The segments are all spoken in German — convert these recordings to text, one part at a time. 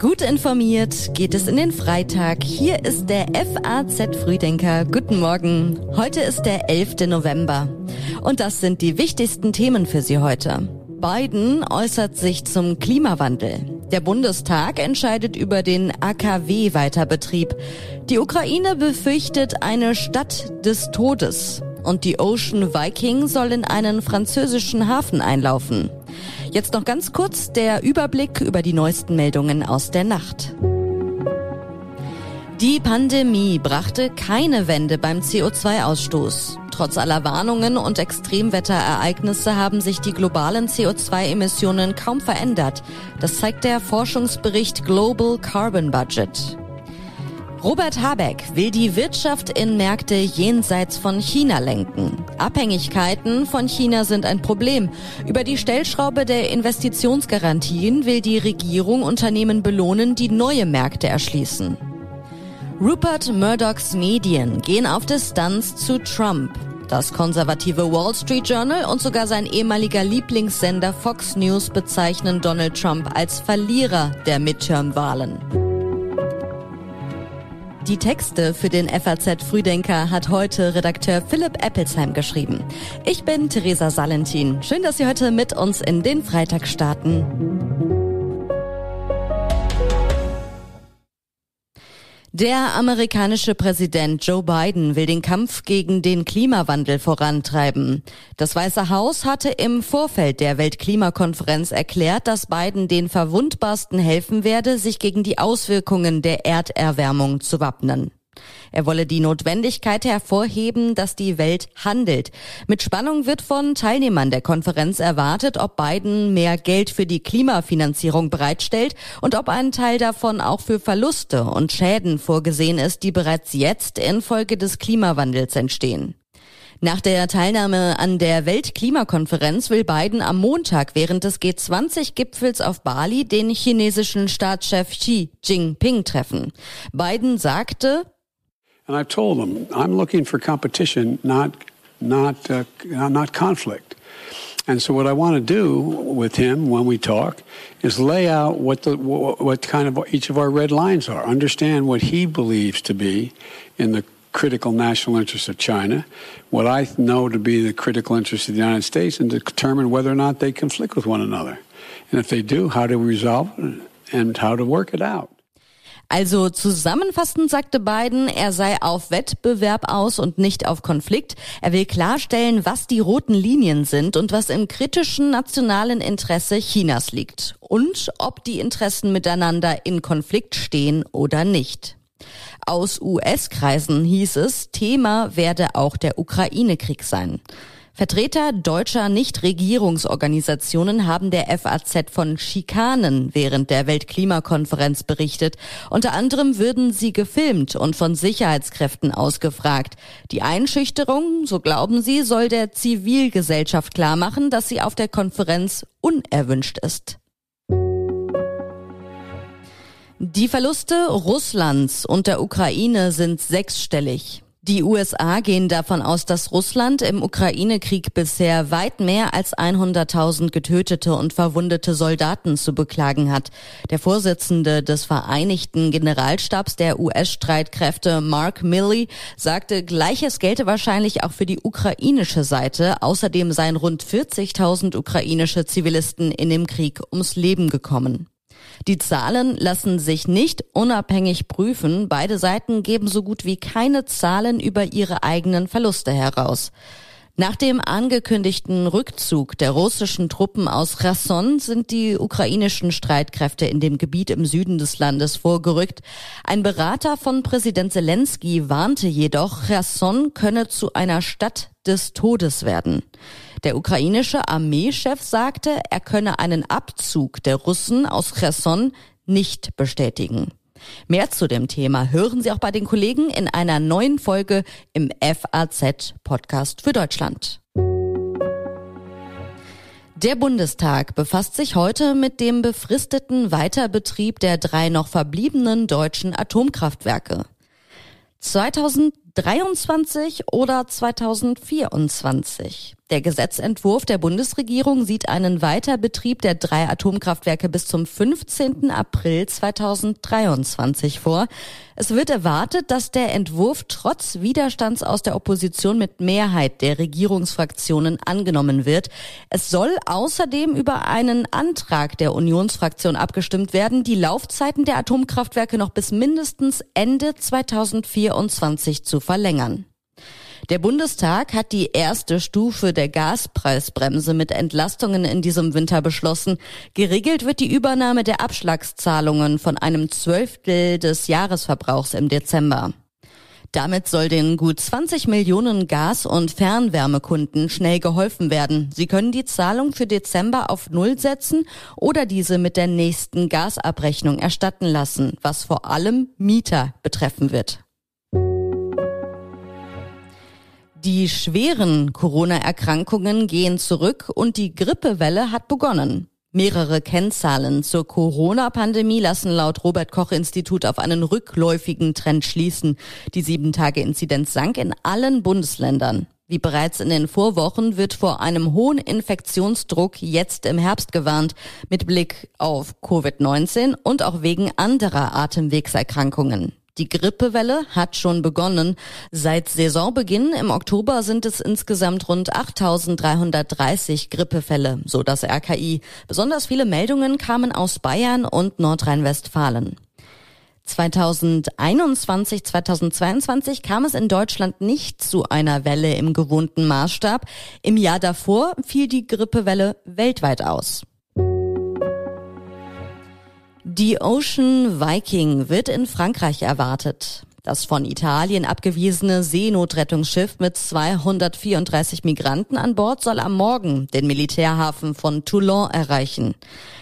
Gut informiert geht es in den Freitag. Hier ist der FAZ Frühdenker. Guten Morgen. Heute ist der 11. November. Und das sind die wichtigsten Themen für Sie heute. Biden äußert sich zum Klimawandel. Der Bundestag entscheidet über den AKW-Weiterbetrieb. Die Ukraine befürchtet eine Stadt des Todes. Und die Ocean Viking soll in einen französischen Hafen einlaufen. Jetzt noch ganz kurz der Überblick über die neuesten Meldungen aus der Nacht. Die Pandemie brachte keine Wende beim CO2-Ausstoß. Trotz aller Warnungen und Extremwetterereignisse haben sich die globalen CO2-Emissionen kaum verändert. Das zeigt der Forschungsbericht Global Carbon Budget. Robert Habeck will die Wirtschaft in Märkte jenseits von China lenken. Abhängigkeiten von China sind ein Problem. Über die Stellschraube der Investitionsgarantien will die Regierung Unternehmen belohnen, die neue Märkte erschließen. Rupert Murdochs Medien gehen auf Distanz zu Trump. Das konservative Wall Street Journal und sogar sein ehemaliger Lieblingssender Fox News bezeichnen Donald Trump als Verlierer der Midterm-Wahlen. Die Texte für den FAZ Frühdenker hat heute Redakteur Philipp Eppelsheim geschrieben. Ich bin Theresa Salentin. Schön, dass Sie heute mit uns in den Freitag starten. Der amerikanische Präsident Joe Biden will den Kampf gegen den Klimawandel vorantreiben. Das Weiße Haus hatte im Vorfeld der Weltklimakonferenz erklärt, dass Biden den Verwundbarsten helfen werde, sich gegen die Auswirkungen der Erderwärmung zu wappnen. Er wolle die Notwendigkeit hervorheben, dass die Welt handelt. Mit Spannung wird von Teilnehmern der Konferenz erwartet, ob Biden mehr Geld für die Klimafinanzierung bereitstellt und ob ein Teil davon auch für Verluste und Schäden vorgesehen ist, die bereits jetzt infolge des Klimawandels entstehen. Nach der Teilnahme an der Weltklimakonferenz will Biden am Montag während des G20-Gipfels auf Bali den chinesischen Staatschef Xi Jinping treffen. Biden sagte, And I've told them I'm looking for competition, not not uh, not conflict. And so, what I want to do with him when we talk is lay out what the what kind of each of our red lines are. Understand what he believes to be in the critical national interests of China, what I know to be the critical interests of the United States, and determine whether or not they conflict with one another. And if they do, how to resolve it and how to work it out. Also zusammenfassend sagte Biden, er sei auf Wettbewerb aus und nicht auf Konflikt. Er will klarstellen, was die roten Linien sind und was im kritischen nationalen Interesse Chinas liegt und ob die Interessen miteinander in Konflikt stehen oder nicht. Aus US-Kreisen hieß es, Thema werde auch der Ukraine-Krieg sein. Vertreter deutscher Nichtregierungsorganisationen haben der FAZ von Schikanen während der Weltklimakonferenz berichtet. Unter anderem würden sie gefilmt und von Sicherheitskräften ausgefragt. Die Einschüchterung, so glauben sie, soll der Zivilgesellschaft klarmachen, dass sie auf der Konferenz unerwünscht ist. Die Verluste Russlands und der Ukraine sind sechsstellig. Die USA gehen davon aus, dass Russland im Ukraine-Krieg bisher weit mehr als 100.000 getötete und verwundete Soldaten zu beklagen hat. Der Vorsitzende des Vereinigten Generalstabs der US-Streitkräfte, Mark Milley, sagte, gleiches gelte wahrscheinlich auch für die ukrainische Seite. Außerdem seien rund 40.000 ukrainische Zivilisten in dem Krieg ums Leben gekommen. Die Zahlen lassen sich nicht unabhängig prüfen. Beide Seiten geben so gut wie keine Zahlen über ihre eigenen Verluste heraus. Nach dem angekündigten Rückzug der russischen Truppen aus Cherson sind die ukrainischen Streitkräfte in dem Gebiet im Süden des Landes vorgerückt. Ein Berater von Präsident Zelensky warnte jedoch, Cherson könne zu einer Stadt des Todes werden. Der ukrainische Armeechef sagte, er könne einen Abzug der Russen aus Cherson nicht bestätigen. Mehr zu dem Thema hören Sie auch bei den Kollegen in einer neuen Folge im FAZ Podcast für Deutschland. Der Bundestag befasst sich heute mit dem befristeten Weiterbetrieb der drei noch verbliebenen deutschen Atomkraftwerke. 2000 23 oder 2024? Der Gesetzentwurf der Bundesregierung sieht einen Weiterbetrieb der drei Atomkraftwerke bis zum 15. April 2023 vor. Es wird erwartet, dass der Entwurf trotz Widerstands aus der Opposition mit Mehrheit der Regierungsfraktionen angenommen wird. Es soll außerdem über einen Antrag der Unionsfraktion abgestimmt werden, die Laufzeiten der Atomkraftwerke noch bis mindestens Ende 2024 zu verlängern. Der Bundestag hat die erste Stufe der Gaspreisbremse mit Entlastungen in diesem Winter beschlossen. Geregelt wird die Übernahme der Abschlagszahlungen von einem Zwölftel des Jahresverbrauchs im Dezember. Damit soll den gut 20 Millionen Gas- und Fernwärmekunden schnell geholfen werden. Sie können die Zahlung für Dezember auf Null setzen oder diese mit der nächsten Gasabrechnung erstatten lassen, was vor allem Mieter betreffen wird. Die schweren Corona-Erkrankungen gehen zurück und die Grippewelle hat begonnen. Mehrere Kennzahlen zur Corona-Pandemie lassen laut Robert Koch Institut auf einen rückläufigen Trend schließen. Die Sieben-Tage-Inzidenz sank in allen Bundesländern. Wie bereits in den Vorwochen wird vor einem hohen Infektionsdruck jetzt im Herbst gewarnt, mit Blick auf Covid-19 und auch wegen anderer Atemwegserkrankungen. Die Grippewelle hat schon begonnen. Seit Saisonbeginn im Oktober sind es insgesamt rund 8.330 Grippefälle, so das RKI. Besonders viele Meldungen kamen aus Bayern und Nordrhein-Westfalen. 2021, 2022 kam es in Deutschland nicht zu einer Welle im gewohnten Maßstab. Im Jahr davor fiel die Grippewelle weltweit aus. Die Ocean Viking wird in Frankreich erwartet. Das von Italien abgewiesene Seenotrettungsschiff mit 234 Migranten an Bord soll am Morgen den Militärhafen von Toulon erreichen.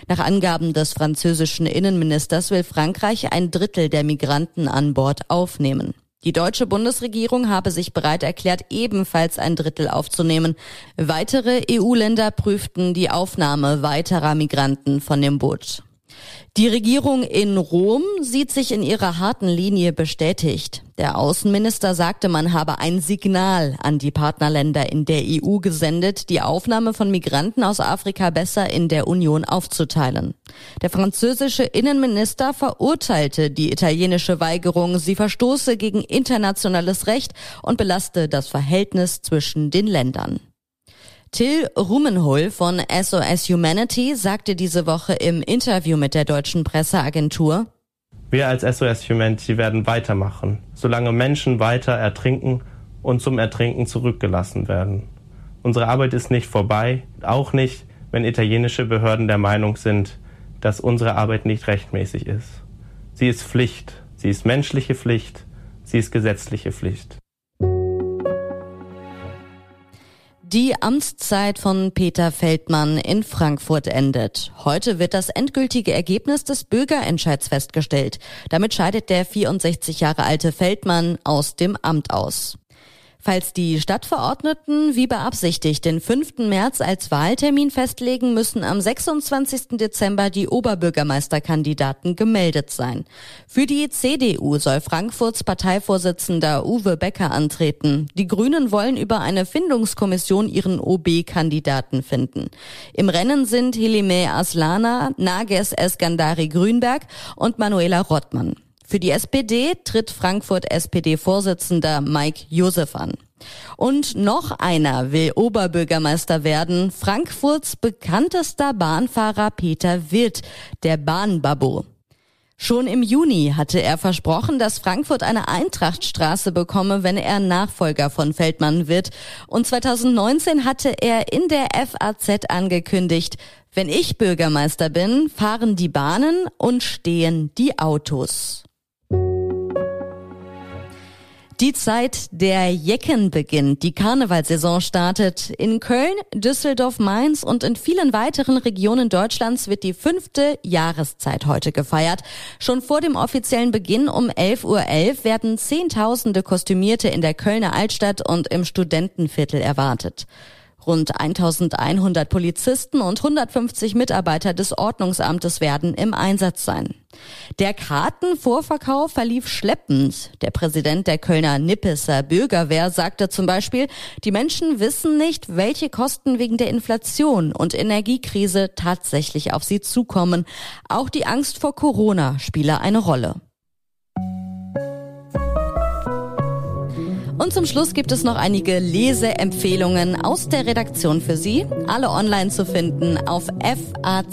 Nach Angaben des französischen Innenministers will Frankreich ein Drittel der Migranten an Bord aufnehmen. Die deutsche Bundesregierung habe sich bereit erklärt, ebenfalls ein Drittel aufzunehmen. Weitere EU-Länder prüften die Aufnahme weiterer Migranten von dem Boot. Die Regierung in Rom sieht sich in ihrer harten Linie bestätigt. Der Außenminister sagte, man habe ein Signal an die Partnerländer in der EU gesendet, die Aufnahme von Migranten aus Afrika besser in der Union aufzuteilen. Der französische Innenminister verurteilte die italienische Weigerung, sie verstoße gegen internationales Recht und belaste das Verhältnis zwischen den Ländern. Till Rumenhol von SOS Humanity sagte diese Woche im Interview mit der deutschen Presseagentur, wir als SOS Humanity werden weitermachen, solange Menschen weiter ertrinken und zum Ertrinken zurückgelassen werden. Unsere Arbeit ist nicht vorbei, auch nicht, wenn italienische Behörden der Meinung sind, dass unsere Arbeit nicht rechtmäßig ist. Sie ist Pflicht, sie ist menschliche Pflicht, sie ist gesetzliche Pflicht. Die Amtszeit von Peter Feldmann in Frankfurt endet. Heute wird das endgültige Ergebnis des Bürgerentscheids festgestellt. Damit scheidet der 64 Jahre alte Feldmann aus dem Amt aus. Falls die Stadtverordneten wie beabsichtigt den 5. März als Wahltermin festlegen, müssen am 26. Dezember die Oberbürgermeisterkandidaten gemeldet sein. Für die CDU soll Frankfurts Parteivorsitzender Uwe Becker antreten. Die Grünen wollen über eine Findungskommission ihren OB-Kandidaten finden. Im Rennen sind Helime Aslana, Nages Eskandari Grünberg und Manuela Rottmann. Für die SPD tritt Frankfurt SPD-Vorsitzender Mike Josef an. Und noch einer will Oberbürgermeister werden, Frankfurts bekanntester Bahnfahrer Peter Wirth, der Bahnbabo. Schon im Juni hatte er versprochen, dass Frankfurt eine Eintrachtstraße bekomme, wenn er Nachfolger von Feldmann wird. Und 2019 hatte er in der FAZ angekündigt, wenn ich Bürgermeister bin, fahren die Bahnen und stehen die Autos. Die Zeit der Jecken beginnt. Die Karnevalsaison startet. In Köln, Düsseldorf, Mainz und in vielen weiteren Regionen Deutschlands wird die fünfte Jahreszeit heute gefeiert. Schon vor dem offiziellen Beginn um 11.11 Uhr .11 werden Zehntausende Kostümierte in der Kölner Altstadt und im Studentenviertel erwartet. Rund 1100 Polizisten und 150 Mitarbeiter des Ordnungsamtes werden im Einsatz sein. Der Kartenvorverkauf verlief schleppend. Der Präsident der Kölner Nippeser Bürgerwehr sagte zum Beispiel, die Menschen wissen nicht, welche Kosten wegen der Inflation und Energiekrise tatsächlich auf sie zukommen. Auch die Angst vor Corona spiele eine Rolle. Und zum Schluss gibt es noch einige Leseempfehlungen aus der Redaktion für Sie. Alle online zu finden auf faz.net.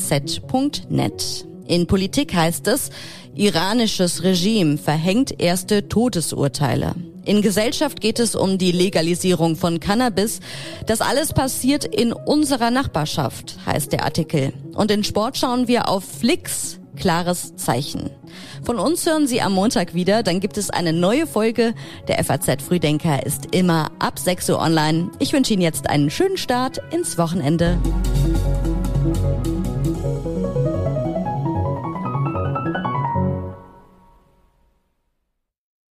In Politik heißt es, iranisches Regime verhängt erste Todesurteile. In Gesellschaft geht es um die Legalisierung von Cannabis. Das alles passiert in unserer Nachbarschaft, heißt der Artikel. Und in Sport schauen wir auf Flix, klares Zeichen. Von uns hören Sie am Montag wieder, dann gibt es eine neue Folge. Der FAZ Frühdenker ist immer ab 6 Uhr online. Ich wünsche Ihnen jetzt einen schönen Start ins Wochenende.